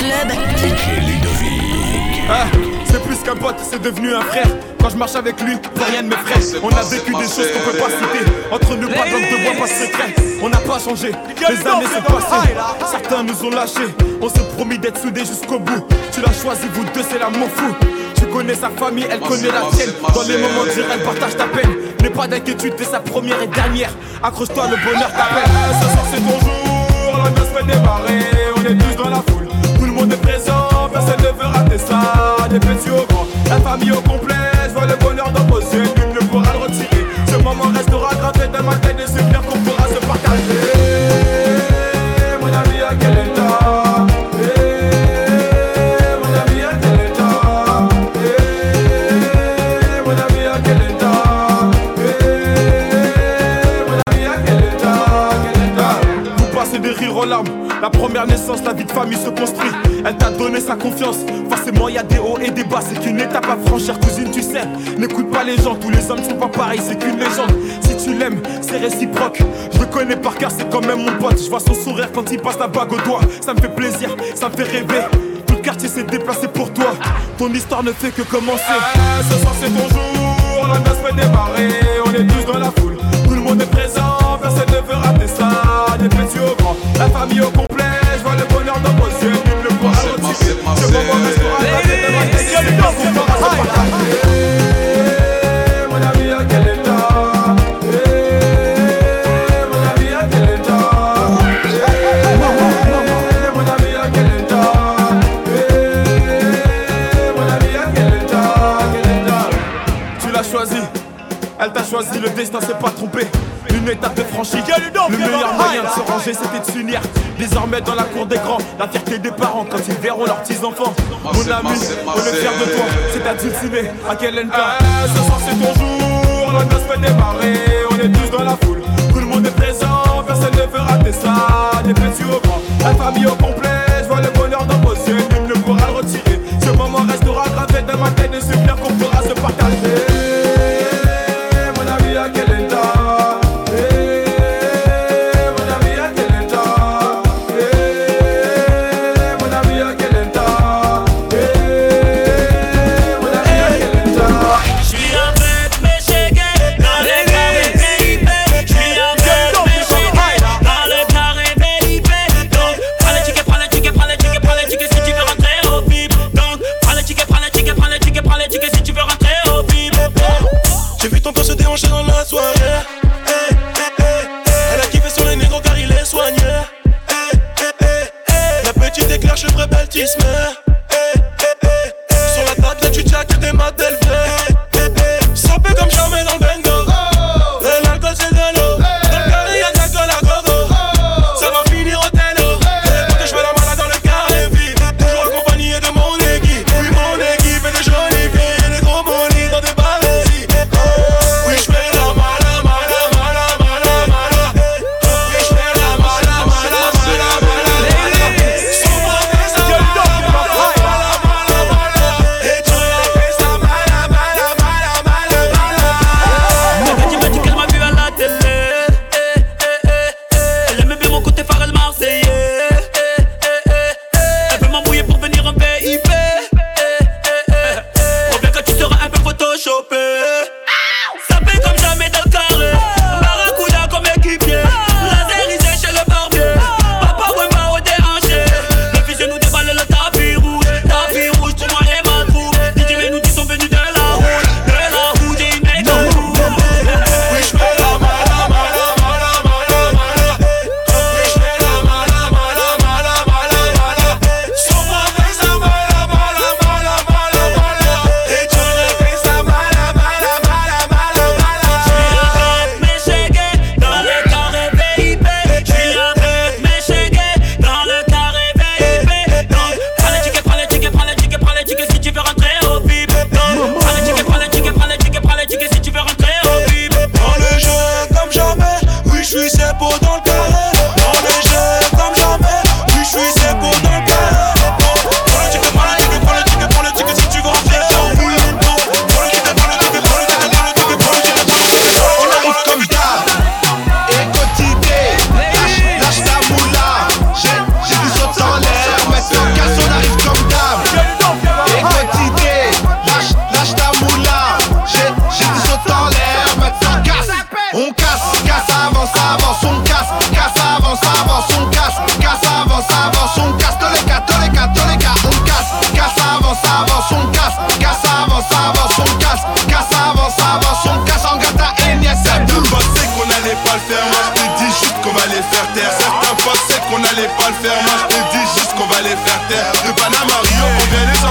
club. Ah, c'est plus qu'un pote, c'est devenu un frère. Quand je marche avec lui, plus rien ne m'effraie. On a vécu des choses qu'on peut pas citer. Entre nous, pas d'homme de bois, pas secret. On n'a pas changé, les années sont passées. Certains nous ont lâchés. On s'est promis d'être soudés jusqu'au bout. Tu l'as choisi, vous deux, c'est l'amour fou. Tu connais sa famille, elle connaît la tienne. Dans les moments durs, elle partage ta peine. N'aie pas d'inquiétude, t'es sa première et dernière. Accroche-toi, le bonheur t'appelle. Ce soir, c'est ton jour, la noce fait démarrer. On est tous dans la monde est présent. Personne ne veut rater ça, des petits au grand. La famille au complet, je vois le bonheur dans vos yeux. Nul pourra le retirer. Ce moment restera gravé dans ma tête c'est clair qu'on pourra se partager. Mon ami, à quel état? Eh, Mon ami, à quel état? Des. La première naissance, la vie de famille confiance. Forcément, y a des hauts et des bas. C'est qu'une étape à franchir, cousine, tu sais. N'écoute pas les gens, tous les hommes sont pas pareils. C'est qu'une légende. Si tu l'aimes, c'est réciproque. Je le connais par cœur, c'est quand même mon pote. Je vois son sourire quand il passe la bague au doigt. Ça me fait plaisir, ça me fait rêver. Tout le quartier s'est déplacé pour toi. Ton histoire ne fait que commencer. Ah, ce soir, c'est ton jour. La noce fait démarrer. On est tous dans la foule. Tout le monde est présent. Personne ne veut rater ça. Des petits au grand. La famille au complet. Retirer. Désormais, dans la cour des grands, la fierté des parents quand ils verront leurs petits-enfants. Mon ami, on est fier de toi. C'est à dulcimer, à quel état Ce soir, c'est ton jour. La noce fait démarrer. On est tous dans la foule. Tout le monde est présent. Personne ne veut rater ça. Des petits au grand. La famille au complet.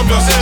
placer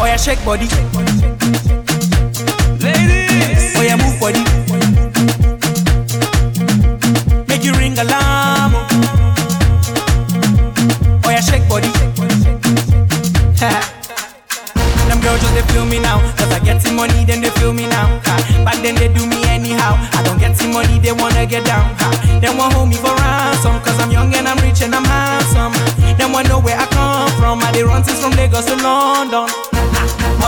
Oh yeah, shake body. Ladies. Oh yeah, move body. Make you ring alarm. Oh yeah, shake body. Them girls just they feel me now. Cause I get some money, then they feel me now. Ha. Back then they do me anyhow. I don't get some money, they wanna get down. Ha. They want hold me for ransom. Cause I'm young and I'm rich and I'm handsome. They want know where I come from. I they run since from Lagos to London.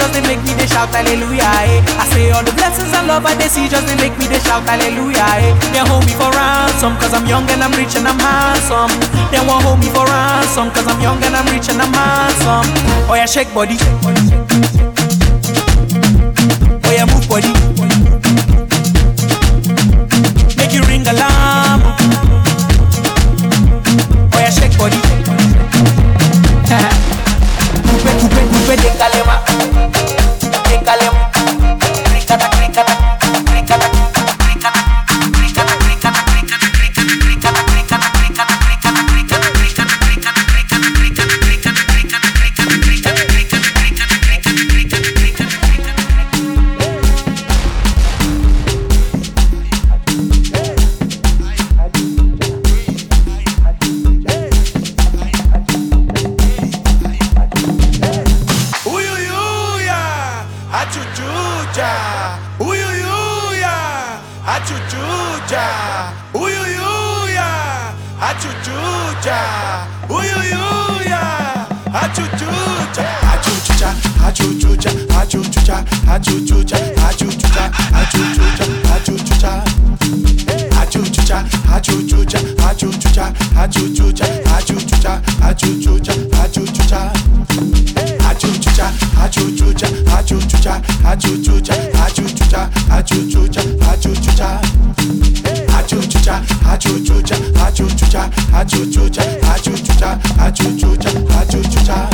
just they make me they shout hallelujah eh. I say all the blessings and love I they see just they make me they shout hallelujah eh. They hold me for ransom cause I'm young and I'm rich and I'm handsome They won't hold me for ransom cause I'm young and I'm rich and I'm handsome Oh yeah shake body Oh yeah move body achuchucha, achuchucha, achuchucha, achuchucha, achuchucha. Achuchucha, achuchucha, achuchucha, achuchucha, achuchucha, achuchucha, achuchucha. Achuchucha, achuchucha, achuchucha, achuchucha, achuchucha, achuchucha, achuchucha. Achuchucha, achuchucha, achuchucha, achuchucha, achuchucha, achuchucha, achuchucha.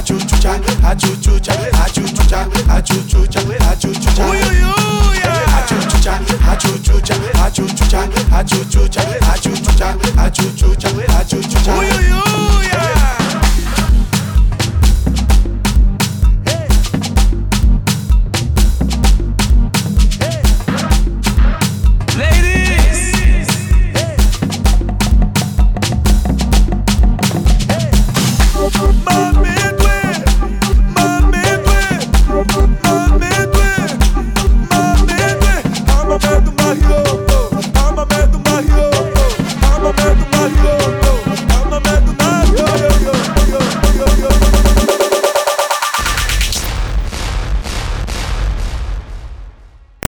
achuchucha, achuchucha, achuchucha, achuchucha, achuchucha achuchucha achuchucha achuchucha achuchucha achuchucha achuchucha achuchucha achuchucha